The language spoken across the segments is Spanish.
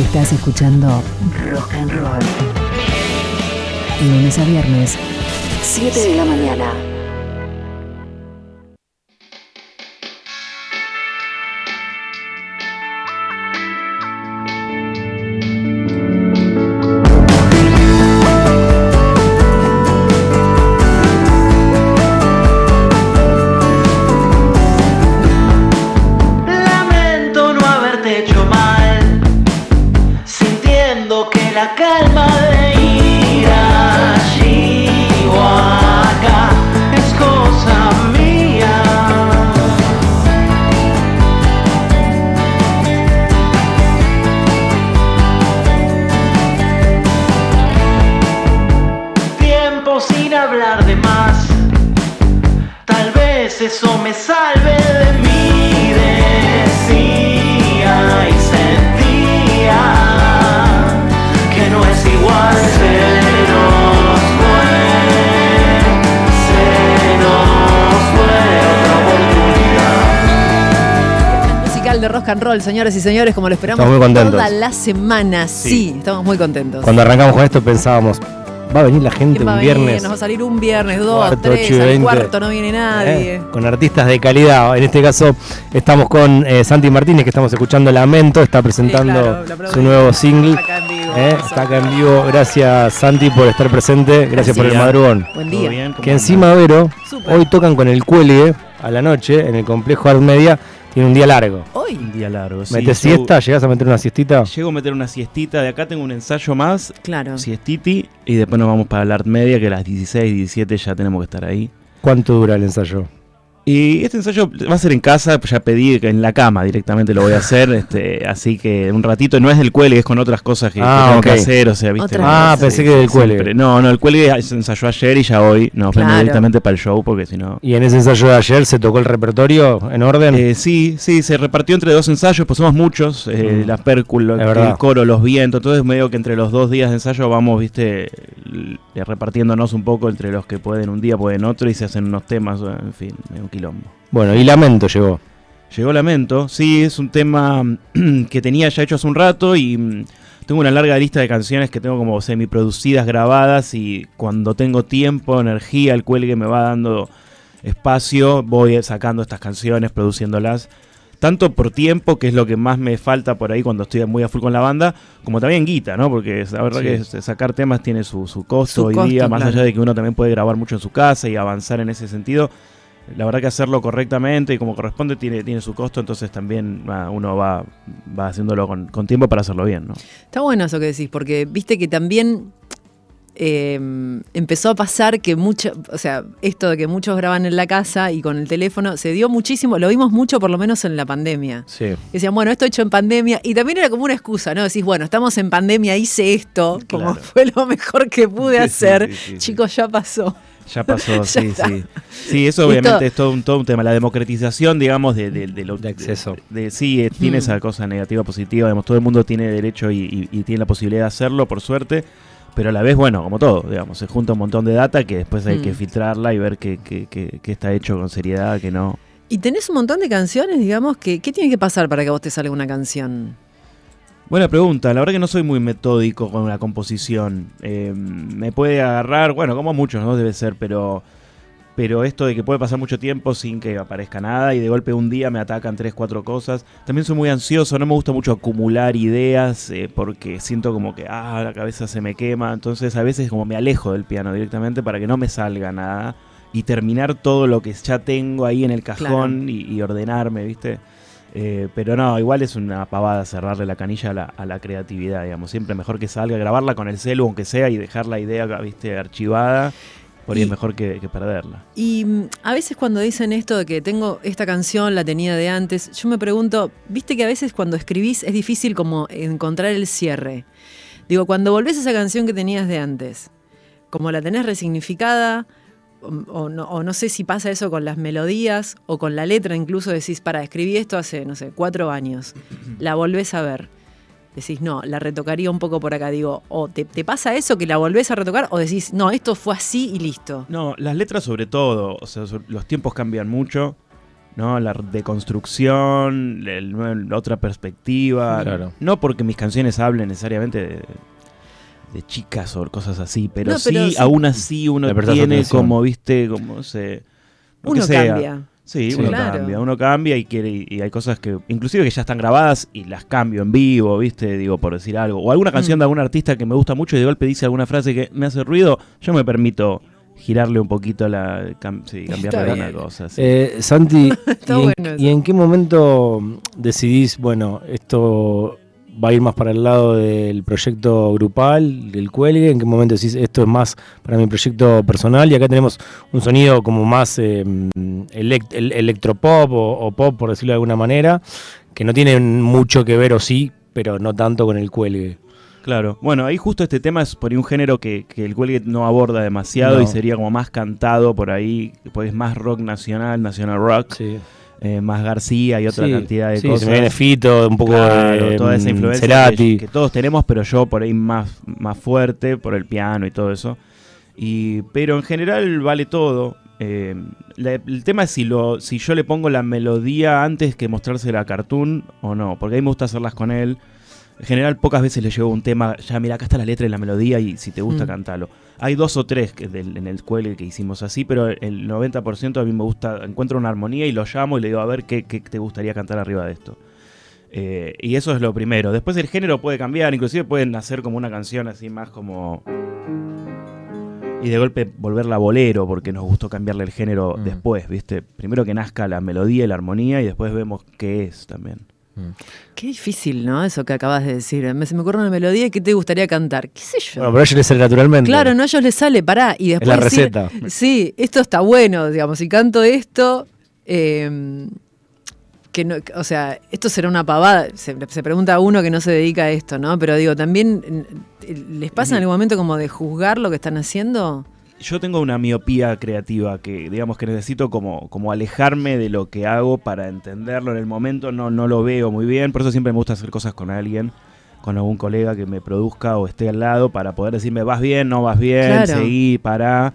Estás escuchando Rock and Roll. Lunes a viernes, 7 de la mañana. And roll, señores y señores, como lo esperamos Estamos muy contentos. toda la semana. Sí. Sí. estamos muy contentos. Cuando arrancamos con esto pensábamos, va a venir la gente ¿Quién va un venir? viernes. Nos va a salir un viernes, dos, cuarto, tres, ocho y al veinte. cuarto no viene nadie. ¿eh? Con artistas de calidad. En este caso estamos con eh, Santi Martínez, que estamos escuchando Lamento, está presentando claro, su nuevo single. Está acá en vivo, ¿eh? Está acá en vivo. Gracias Santi por estar presente. Gracias por el madrugón. Buen ¿Todo día. Que encima, Vero, hoy tocan con el cuelgue a la noche en el complejo Art Media. Tiene un día largo. Hoy. Un día largo. sí. ¿Metes siesta? ¿Llegás a meter una siestita? Llego a meter una siestita. De acá tengo un ensayo más, Claro. siestiti, y después nos vamos para la Art Media, que a las 16, 17 ya tenemos que estar ahí. ¿Cuánto dura el ensayo? Y este ensayo va a ser en casa, pues ya pedí que en la cama directamente lo voy a hacer, este, así que un ratito, no es del cuelgue, es con otras cosas que, que Ah, tengo que hacer, o sea, ¿viste? Ah, pensé que del cuelgue. siempre. No, no, el cuelgue se ensayó ayer y ya hoy, nos Claro. directamente para el show, porque si no... ¿Y en ese ensayo de ayer se tocó el repertorio en orden? Eh, sí, sí, se repartió entre dos ensayos, pues somos muchos, eh, Mm. la pércula, el verdad. coro, los vientos, entonces medio que entre los dos días de ensayo vamos, viste, l- repartiéndonos un poco entre los que pueden un día, pueden otro y se hacen unos temas, eh, en fin, quilombo. Bueno, y Lamento llegó. Llegó Lamento, sí, es un tema mm, que tenía ya hecho hace un rato y mm, tengo una larga lista de canciones que tengo como semi-producidas, grabadas y cuando tengo tiempo, energía, el cuelgue me va dando espacio, voy sacando estas canciones, produciéndolas. Tanto por tiempo, que es lo que más me falta por ahí cuando estoy muy a full con la banda, como también guita, ¿no? Porque la verdad Sí. que sacar temas tiene su, su costo Su hoy costo, día, más claro. allá de que uno también puede grabar mucho en su casa y avanzar en ese sentido. La verdad que hacerlo correctamente y como corresponde tiene, tiene su costo, entonces también ah, uno va, va haciéndolo con, con tiempo para hacerlo bien, ¿no? Está bueno eso que decís, porque viste que también eh, empezó a pasar que mucho, o sea, esto de que muchos graban en la casa y con el teléfono, se dio muchísimo, lo vimos mucho por lo menos en la pandemia. Sí. Decían, bueno, esto hecho en pandemia, y también era como una excusa, ¿no? Decís, bueno, estamos en pandemia, hice esto, como Claro. fue lo mejor que pude Sí, hacer. sí, sí, sí. Chicos, ya pasó. Ya pasó, Ya sí, está. sí. Sí, eso obviamente es todo un, todo un tema. La democratización, digamos, de, de, de lo- De acceso. de- de- sí, eh, tiene Mm. esa cosa negativa, positiva. Digamos, todo el mundo tiene derecho y, y- y tiene la posibilidad de hacerlo, por suerte. Pero a la vez, bueno, como todo, digamos, se junta un montón de data que después hay Mm. que filtrarla y ver qué qué- qué- qué está hecho con seriedad, que no. Y tenés un montón de canciones, digamos, que ¿qué tiene que pasar para que a vos te salga una canción? Buena pregunta. La verdad que no soy muy metódico con la composición. Eh, me puede agarrar, bueno, como muchos, ¿no? Debe ser, pero, pero esto de que puede pasar mucho tiempo sin que aparezca nada y de golpe un día me atacan tres, cuatro cosas. También soy muy ansioso, no me gusta mucho acumular ideas eh, porque siento como que, ah, la cabeza se me quema. Entonces a veces como me alejo del piano directamente para que no me salga nada y terminar todo lo que ya tengo ahí en el cajón y, y ordenarme, ¿viste? Eh, pero no, igual es una pavada cerrarle la canilla a la, a la creatividad, digamos. Siempre mejor que salga, grabarla con el celu, aunque sea, y dejar la idea, viste, archivada. Por ahí es mejor que, que perderla. Y mm, a veces cuando dicen esto de que tengo esta canción, la tenía de antes, yo me pregunto, viste que a veces cuando escribís es difícil como encontrar el cierre. Digo, cuando volvés a esa canción que tenías de antes, como la tenés resignificada, o, no, o no sé si pasa eso con las melodías o con la letra, incluso decís, para, escribí esto hace, no sé, cuatro años, la volvés a ver. Decís, no, la retocaría un poco por acá. Digo, o te, te pasa eso que la volvés a retocar, o decís, no, esto fue así y listo. No, las letras sobre todo, o sea, los tiempos cambian mucho. ¿no? La deconstrucción, el la otra perspectiva. Claro. No porque mis canciones hablen necesariamente de, de chicas o cosas así, pero, No, pero sí, sí. aún así uno tiene como, viste, como se... lo que Uno sea. cambia. Sí, Sí. uno Claro. cambia, uno cambia y quiere y, hay cosas que inclusive que ya están grabadas y las cambio en vivo, ¿viste? Digo por decir algo, o alguna canción Mm. de algún artista que me gusta mucho y de golpe dice alguna frase que me hace ruido, yo me permito girarle un poquito la cam- sí, cambiarle alguna cosa, sí. Eh, Santi, Está ¿y, en, bueno eso. y en qué momento decidís, bueno, esto va a ir más para el lado del proyecto grupal, del cuelgue? ¿En qué momento decís, esto es más para mi proyecto personal? Y acá tenemos un sonido como más eh, elect- el- electropop o, o pop, por decirlo de alguna manera, que no tiene mucho que ver, o sí, pero no tanto con el cuelgue. Claro. Bueno, ahí justo este tema es por ahí un género que, que el cuelgue no aborda demasiado No. y sería como más cantado por ahí, pues es más rock nacional, nacional rock, Sí. Eh, más García y otra Sí, cantidad de sí, cosas. Se me viene Fito, un poco Claro, de toda esa mm, influencia Cerati. que, que todos tenemos, pero yo por ahí más, más fuerte, por el piano y todo eso. Y, pero en general vale todo. Eh, la- el tema es si, lo, si yo le pongo la melodía antes que mostrársela a Cartoon o no, porque a mí me gusta hacerlas con él. En general pocas veces le llevo un tema, ya mira, acá está la letra y la melodía y si te gusta Mm. cantalo. Hay dos o tres que del- en el cuelgue que hicimos así, pero el 90% a mí me gusta, encuentro una armonía y lo llamo y le digo a ver qué, qué te gustaría cantar arriba de esto. Eh, y eso es lo primero. Después el género puede cambiar, inclusive pueden hacer como una canción así más como... Y de golpe volverla bolero, porque nos gustó cambiarle el género Mm. después, ¿viste? Primero que nazca la melodía y la armonía y después vemos qué es también. Qué difícil, ¿no? Eso que acabas de decir. Me, se me ocurre una melodía y ¿qué te gustaría cantar? ¿Qué sé yo? Bueno, pero a ellos les sale naturalmente. Claro, no a ellos les sale, pará. Y Es después la decir, receta. Sí, esto está bueno, digamos, si canto esto, eh, que no, o sea, esto será una pavada, se, se pregunta a uno que no se dedica a esto, ¿no? Pero digo, también eh, les pasa en algún momento como de juzgar lo que están haciendo. Yo tengo una miopía creativa que, digamos, que necesito como, como alejarme de lo que hago para entenderlo en el momento. No, no lo veo muy bien, por eso siempre me gusta hacer cosas con alguien, con algún colega que me produzca o esté al lado para poder decirme, vas bien, no vas bien, Claro. seguí, pará.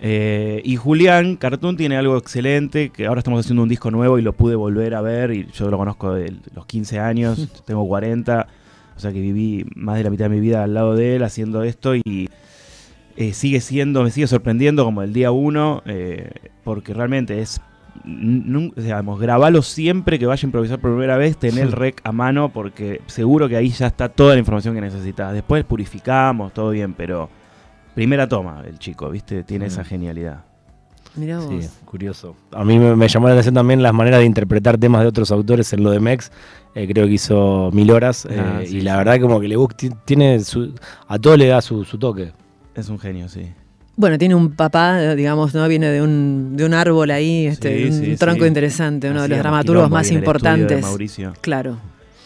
Eh, y Julián Cartoon tiene algo excelente, que ahora estamos haciendo un disco nuevo y lo pude volver a ver, y yo lo conozco de los 15 años, tengo 40, o sea que viví más de la mitad de mi vida al lado de él haciendo esto y eh, sigue siendo, me sigue sorprendiendo como el día uno, eh, porque realmente es, digamos, grabalo siempre que vaya a improvisar por primera vez, tener el rec a mano, porque seguro que ahí ya está toda la información que necesitas. Después purificamos, todo bien, pero primera toma el chico, ¿viste? Tiene esa genialidad. Mirá vos. Sí, curioso. A mí me, me llamó la atención también las maneras de interpretar temas de otros autores en lo de Mex. Eh, creo que hizo mil horas. eh, Ah, y sí, la sí. verdad como que le gusta, tiene su, a todo le da su, su toque. Es un genio, sí. Bueno, tiene un papá, digamos, ¿no? Viene de un, de un árbol ahí, este, Sí, un tronco sí. interesante, uno de los dramaturgos más importantes. Mauricio. Claro,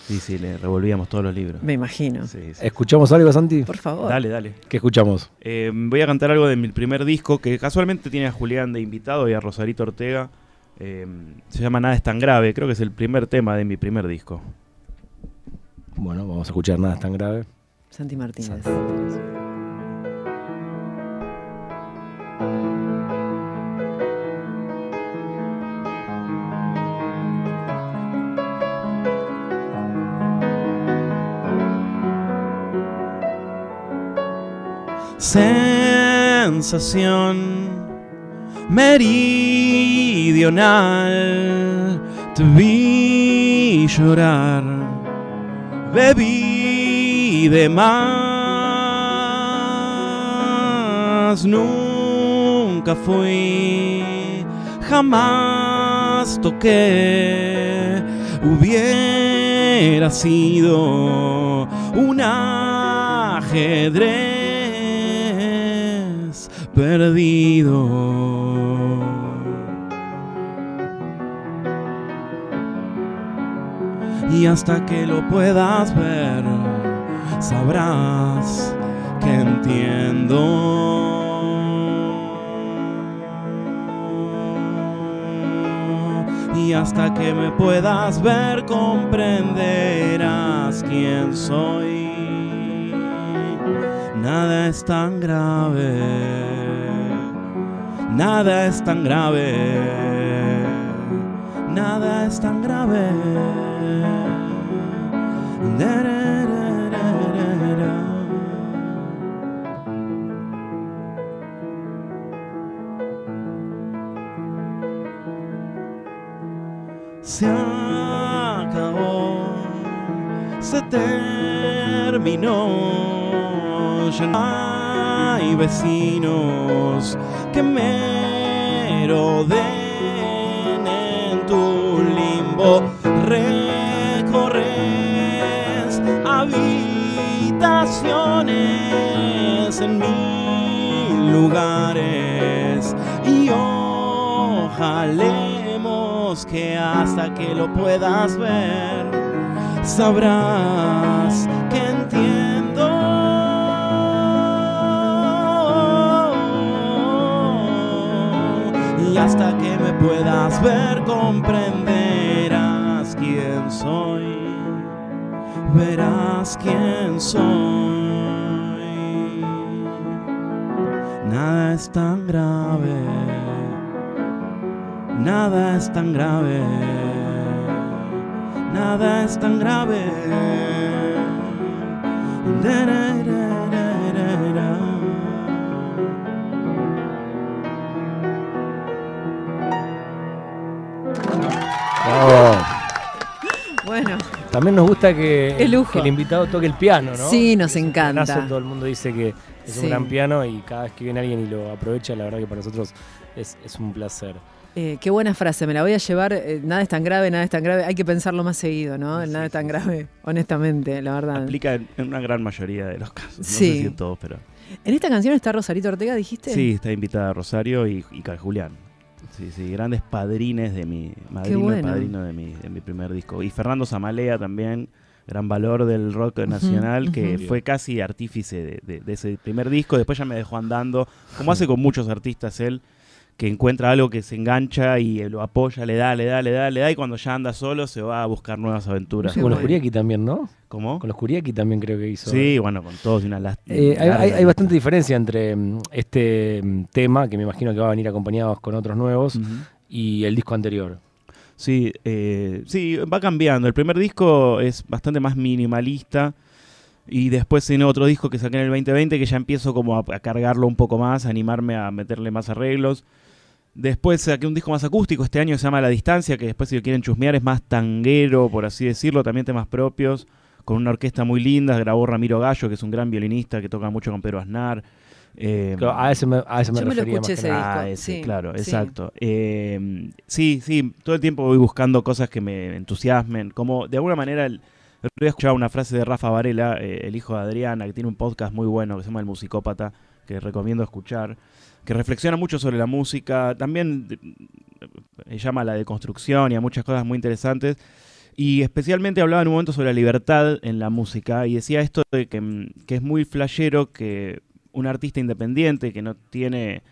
Sí, sí, le revolvíamos todos los libros. me imagino. Sí, sí. ¿Escuchamos algo, Santi? Por favor. Dale, dale. ¿Qué escuchamos? Eh, voy a cantar algo de mi primer disco que casualmente tiene a Julián de invitado y a Rosarito Ortega. Eh, se llama Nada es tan grave, creo que es el primer tema de mi primer disco. Bueno, vamos a escuchar nada es tan grave. Santi Martínez. Sensación meridional, te vi llorar, bebí de más, nunca fui, jamás toqué, hubiera sido un ajedrez perdido. Y hasta que lo puedas ver, sabrás que entiendo. Y hasta que me puedas ver, comprenderás quién soy. Nada es tan grave, nada es tan grave, nada es tan grave. Se acabó, se terminó. Ya no hay vecinos que me rodeen en tu limbo. Recorres habitaciones en mil lugares y ojalemos que hasta que lo puedas ver sabrás que Y hasta que me puedas ver comprenderás quién soy, verás quién soy. Nada es tan grave, nada es tan grave, nada es tan grave. También nos gusta que, que el invitado toque el piano, ¿no? Sí, nos Es encanta. pianazo, todo el mundo dice que es Sí. un gran piano y cada vez que viene alguien y lo aprovecha, la verdad que para nosotros es, es un placer. eh, qué buena frase, me la voy a llevar. eh, nada es tan grave, nada es tan grave. Hay que pensarlo más seguido, ¿no? Nada es tan grave, honestamente, la verdad. Aplica en en una gran mayoría de los casos. No Sí. sé si en todos, pero. En esta canción está Rosarito Ortega, dijiste. Sí, está invitada Rosario y, y Julián. Sí, sí, grandes padrines de mi madrino y padrino de mi, de mi primer disco. Y Fernando Zamalea también, gran valor del rock nacional, que fue casi artífice de, de- de ese primer disco. Después ya me dejó andando, como hace con muchos artistas él, que encuentra algo que se engancha y lo apoya, le da, le da, le da, le da, y cuando ya anda solo se va a buscar nuevas aventuras. Con los. Kuriaki también, ¿no? ¿Cómo? Con los Kuriaki también creo que hizo. Sí, bueno, con todos y una lástima. Eh, hay, hay- hay bastante diferencia entre mm, este mm, tema, que me imagino que va a venir acompañado con otros nuevos, y el disco anterior. Sí, eh, sí, va cambiando. El primer disco es bastante más minimalista. Y después en otro disco que saqué en el 2020 que ya empiezo como a, a cargarlo un poco más, a animarme a meterle más arreglos. Después saqué un disco más acústico este año que se llama La Distancia, que después si lo quieren chusmear es más tanguero, por así decirlo, también temas propios, con una orquesta muy linda, grabó Ramiro Gallo, que es un gran violinista que toca mucho con Pedro Aznar. Eh, Claro, a ese me, a ese me Yo me lo refería escuché más que ese. Ah, disco, ese, sí, claro, sí. exacto. Eh, sí, sí, todo el tiempo voy buscando cosas que me entusiasmen. Como de alguna manera, el, día escuchaba una frase de Rafa Varela, eh, el hijo de Adriana, que tiene un podcast muy bueno que se llama El Musicópata, que recomiendo escuchar, que reflexiona mucho sobre la música. También eh, llama a la deconstrucción y a muchas cosas muy interesantes. Y especialmente hablaba en un momento sobre la libertad en la música y decía esto de que, mm, es muy flashero que un artista independiente que no tiene,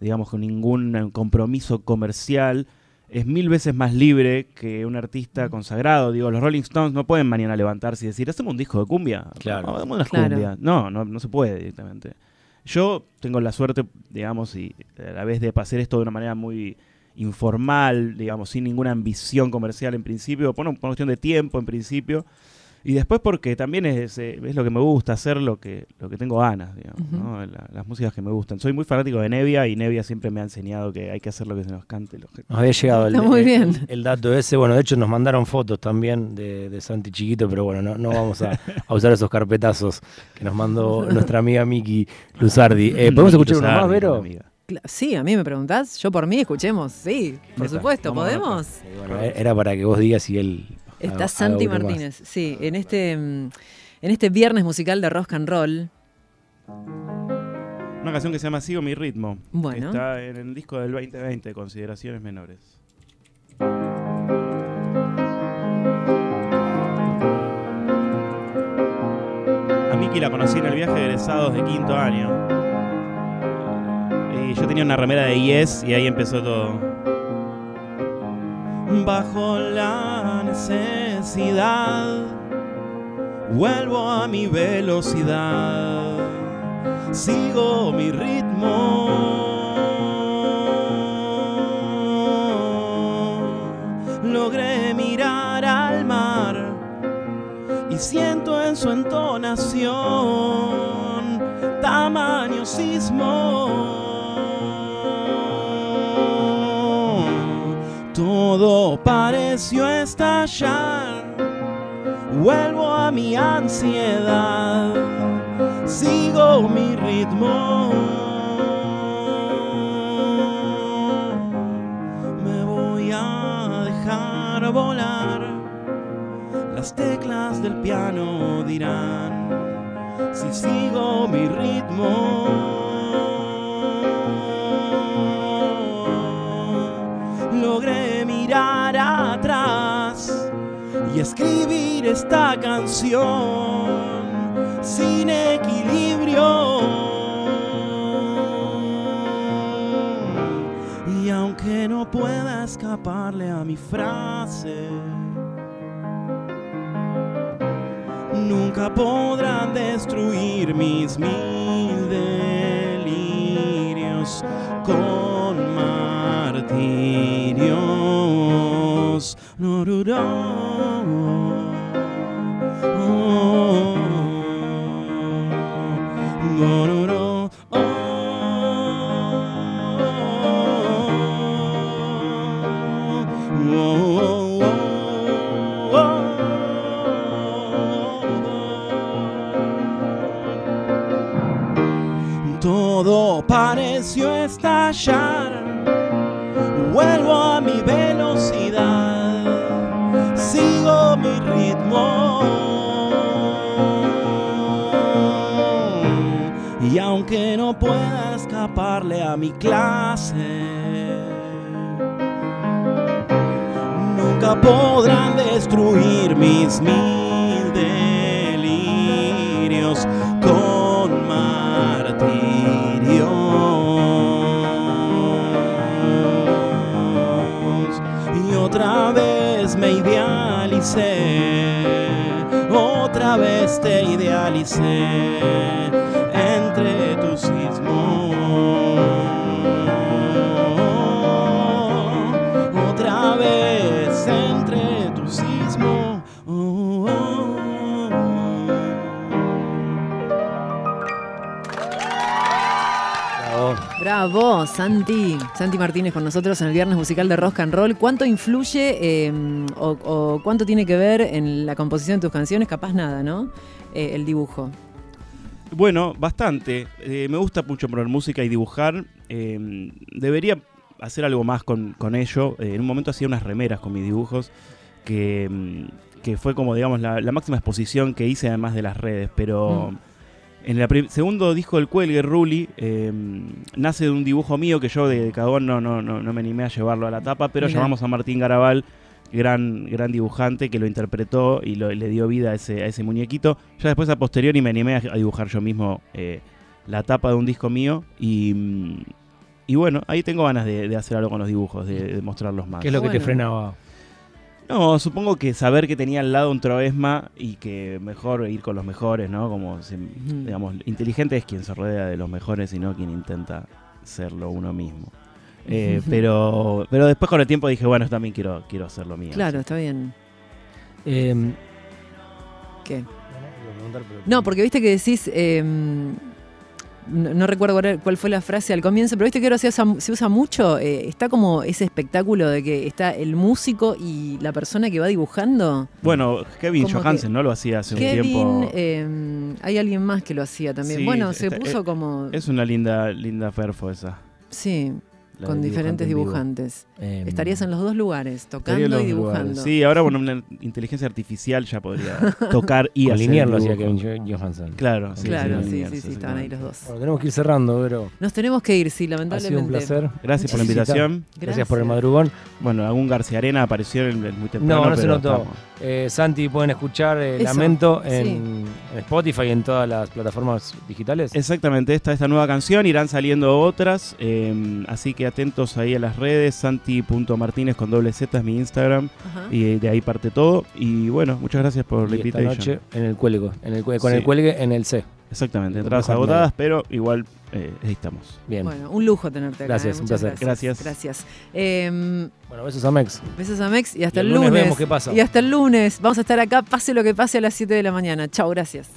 digamos, ningún compromiso comercial, es mil veces más libre que un artista consagrado. Digo, los Rolling Stones no pueden mañana levantarse y decir, hacemos un disco de cumbia. Claro. Hagamos una Claro. cumbia. No, no, no se puede directamente. Yo tengo la suerte, digamos, y a la vez de hacer esto de una manera muy informal, digamos, sin ninguna ambición comercial en principio, por una, por una cuestión de tiempo en principio, y después porque también es, eh, es lo que me gusta, hacer lo que, lo que tengo ganas, digamos. ¿no? La- las músicas que me gustan. Soy muy fanático de Nevia y Nevia siempre me ha enseñado que hay que hacer lo que se nos cante. Lo que- Nos había llegado el, muy el- bien. el dato ese. Bueno, de hecho nos mandaron fotos también de, de Santi Chiquito, pero bueno, no, no vamos a, a usar esos carpetazos que nos mandó nuestra amiga Miki Luzardi. Eh, ¿Podemos escuchar uno más, Vero? Sí, a mí me preguntás. Yo por mí, escuchemos. Sí, por supuesto. ¿podemos? Bueno, era para que vos digas y él. Está Santi más. Martínez, sí, en este, mm, en este viernes musical de Rock and Roll. Una canción que se llama Sigo mi ritmo. Bueno. Que está en el disco del 2020, Consideraciones Menores. A Miki la conocí en el viaje de egresados de quinto año. Y yo tenía una remera de Yes y ahí empezó todo. Bajo la necesidad, vuelvo a mi velocidad, sigo mi ritmo. Logré mirar al mar y siento en su entonación tamaño. Todo pareció estallar, vuelvo a mi ansiedad, sigo mi ritmo. Me voy a dejar volar, las teclas del piano dirán si sigo mi ritmo. Y escribir esta canción sin equilibrio. Y aunque no pueda escaparle a mi frase, nunca podrán destruir mis mil delirios con martirios. No, no, no. Podrán destruir mis mil delirios con martirios. Y otra vez me idealicé, otra vez te idealicé entre tus sismos. Bravo. Santi. Santi Martínez con nosotros en el Viernes Musical de Rock and Roll. ¿Cuánto influye eh, o, o cuánto tiene que ver en la composición de tus canciones? Capaz nada, ¿no? Eh, el dibujo. Bueno, bastante. Eh, me gusta mucho poner música y dibujar. Eh, debería hacer algo más con, con ello. Eh, en un momento hacía unas remeras con mis dibujos que, mm, que fue como, digamos, la, la máxima exposición que hice además de las redes. Pero en el segundo disco del Cuelgue, Ruli, eh, nace de un dibujo mío que yo de cagón no, no, no, no me animé a llevarlo a la tapa, pero Mirá. llamamos a Martín Garabal, gran, gran dibujante, que lo interpretó y lo- le dio vida a ese, a ese muñequito. Ya después a posteriori me animé a, a dibujar yo mismo eh, la tapa de un disco mío y... y bueno, ahí tengo ganas de, de hacer algo con los dibujos, de, de mostrarlos más. ¿Qué es lo que te frenaba? No, supongo que saber que tenía al lado un Troesma y que mejor ir con los mejores, ¿no? Como, digamos, inteligente es quien se rodea de los mejores y no quien intenta serlo uno mismo. Eh, pero, pero después con el tiempo dije, bueno, también quiero, quiero hacer lo mío. Claro, está bien. Eh, no, ¿Qué? no, porque viste que decís. eh, no, no recuerdo cuál, fue la frase al comienzo, pero viste que ahora se usa, se usa mucho. eh, está como ese espectáculo de que está el músico y la persona que va dibujando. Bueno, Kevin Como Johansen, ¿no? Lo hacía hace un tiempo. eh, hay alguien más que lo hacía también. Sí, bueno, se está- puso eh, como. Es una linda, linda perfo esa. sí, con diferentes dibujantes. Eh, Estarías en los dos lugares, tocando y dibujando. lugares. Sí, ahora con una inteligencia artificial ya podría tocar y Con hacer Linier el lo hacía dibujo. Kevin Jo- Johansen. Claro, sí, claro, sí, sí, sí, sí, estaban ahí los dos. Bueno, tenemos que ir cerrando, pero Nos tenemos que ir, sí, ha sido lamentablemente. un placer. Gracias por la invitación. Gracias, por el madrugón. Bueno, algún García Arena apareció en el muy temprano. No, no se notó. Eh, Santi, pueden escuchar eh, Lamento sí. en, en Spotify y en todas las plataformas digitales. Exactamente, esta esta nueva canción, irán saliendo otras, eh, así que atentos ahí a las redes, santi.martínez con doble Z es mi Instagram, Ajá. y de ahí parte todo. Y bueno, muchas gracias por la esta invitación. noche en el cuelgue, en el, con Sí. el cuelgue en el C. Exactamente, entradas agotadas, pero igual eh, ahí estamos. Bien. Bueno, un lujo tenerte acá. Gracias, ¿eh? un placer. Gracias. Gracias. Gracias. Eh, Bueno, besos a Mex. besos a Mex y hasta Y el el lunes lunes. vemos qué pasa. Y hasta el lunes. Vamos a estar acá, pase lo que pase, a las 7 de la mañana. Chao, gracias.